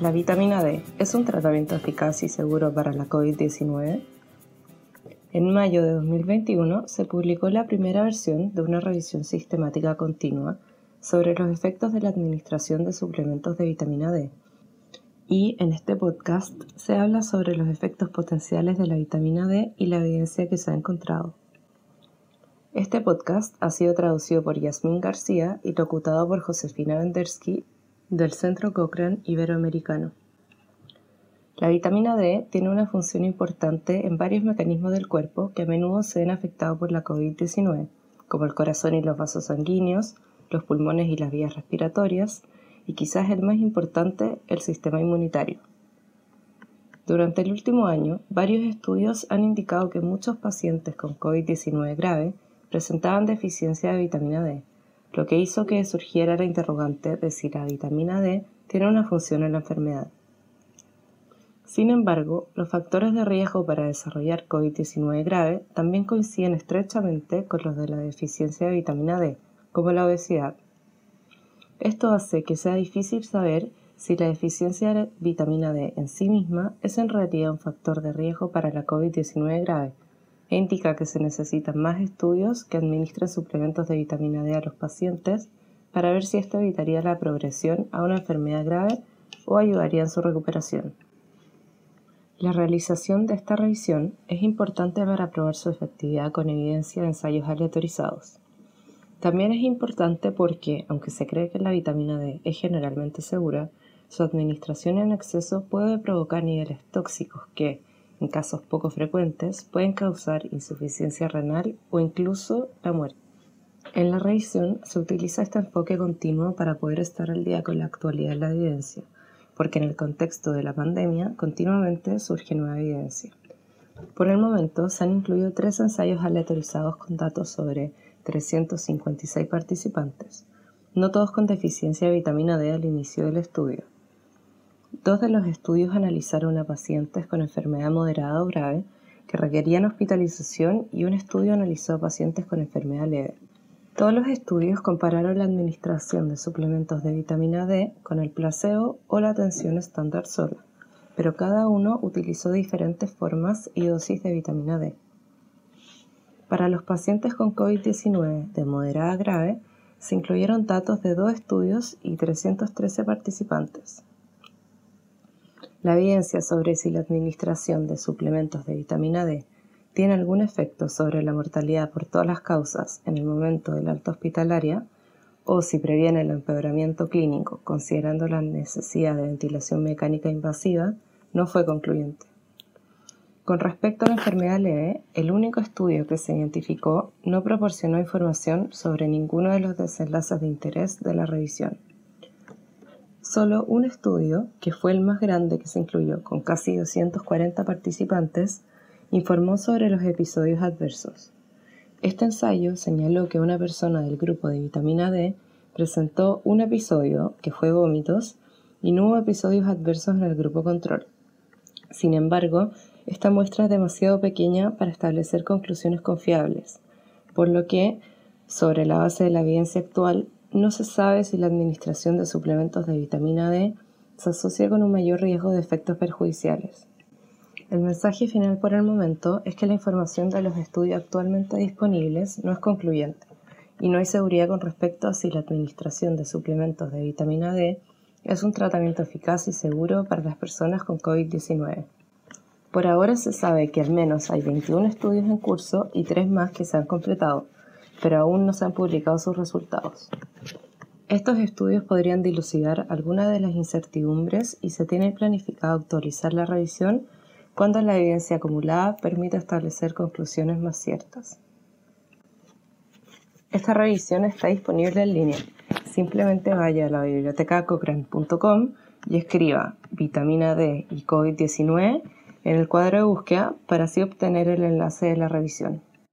¿La vitamina D es un tratamiento eficaz y seguro para la COVID-19? En mayo de 2021 se publicó la primera versión de una revisión sistemática continua sobre los efectos de la administración de suplementos de vitamina D. Y en este podcast se habla sobre los efectos potenciales de la vitamina D y la evidencia que se ha encontrado. Este podcast ha sido traducido por Yasmín García y locutado por Josefina Vendersky del Centro Cochrane Iberoamericano. La vitamina D tiene una función importante en varios mecanismos del cuerpo que a menudo se ven afectados por la COVID-19, como el corazón y los vasos sanguíneos, los pulmones y las vías respiratorias, y quizás el más importante, el sistema inmunitario. Durante el último año, varios estudios han indicado que muchos pacientes con COVID-19 grave presentaban deficiencia de vitamina D, lo que hizo que surgiera la interrogante de si la vitamina D tiene una función en la enfermedad. Sin embargo, los factores de riesgo para desarrollar COVID-19 grave también coinciden estrechamente con los de la deficiencia de vitamina D, como la obesidad. Esto hace que sea difícil saber si la deficiencia de vitamina D en sí misma es en realidad un factor de riesgo para la COVID-19 grave, indica que se necesitan más estudios que administren suplementos de vitamina D a los pacientes para ver si esto evitaría la progresión a una enfermedad grave o ayudaría en su recuperación. La realización de esta revisión es importante para probar su efectividad con evidencia de ensayos aleatorizados. También es importante porque, aunque se cree que la vitamina D es generalmente segura, su administración en exceso puede provocar niveles tóxicos que, en casos poco frecuentes, pueden causar insuficiencia renal o incluso la muerte. En la revisión se utiliza este enfoque continuo para poder estar al día con la actualidad de la evidencia, porque en el contexto de la pandemia continuamente surge nueva evidencia. Por el momento se han incluido tres ensayos aleatorizados con datos sobre 356 participantes, no todos con deficiencia de vitamina D al inicio del estudio. Dos de los estudios analizaron a pacientes con enfermedad moderada o grave que requerían hospitalización y un estudio analizó a pacientes con enfermedad leve. Todos los estudios compararon la administración de suplementos de vitamina D con el placebo o la atención estándar sola, pero cada uno utilizó diferentes formas y dosis de vitamina D. Para los pacientes con COVID-19 de moderada a grave, se incluyeron datos de dos estudios y 313 participantes. La evidencia sobre si la administración de suplementos de vitamina D tiene algún efecto sobre la mortalidad por todas las causas en el momento de la alta hospitalaria o si previene el empeoramiento clínico considerando la necesidad de ventilación mecánica invasiva no fue concluyente. Con respecto a la enfermedad leve, el único estudio que se identificó no proporcionó información sobre ninguno de los desenlaces de interés de la revisión. Solo un estudio, que fue el más grande que se incluyó, con casi 240 participantes, informó sobre los episodios adversos. Este ensayo señaló que una persona del grupo de vitamina D presentó un episodio, que fue vómitos, y no hubo episodios adversos en el grupo control. Sin embargo, esta muestra es demasiado pequeña para establecer conclusiones confiables, por lo que, sobre la base de la evidencia actual, no se sabe si la administración de suplementos de vitamina D se asocia con un mayor riesgo de efectos perjudiciales. El mensaje final por el momento es que la información de los estudios actualmente disponibles no es concluyente y no hay seguridad con respecto a si la administración de suplementos de vitamina D es un tratamiento eficaz y seguro para las personas con COVID-19. Por ahora se sabe que al menos hay 21 estudios en curso y 3 más que se han completado, pero aún no se han publicado sus resultados. Estos estudios podrían dilucidar algunas de las incertidumbres y se tiene planificado actualizar la revisión cuando la evidencia acumulada permita establecer conclusiones más ciertas. Esta revisión está disponible en línea. Simplemente vaya a la biblioteca cochrane.com y escriba vitamina D y COVID-19 en el cuadro de búsqueda para así obtener el enlace de la revisión.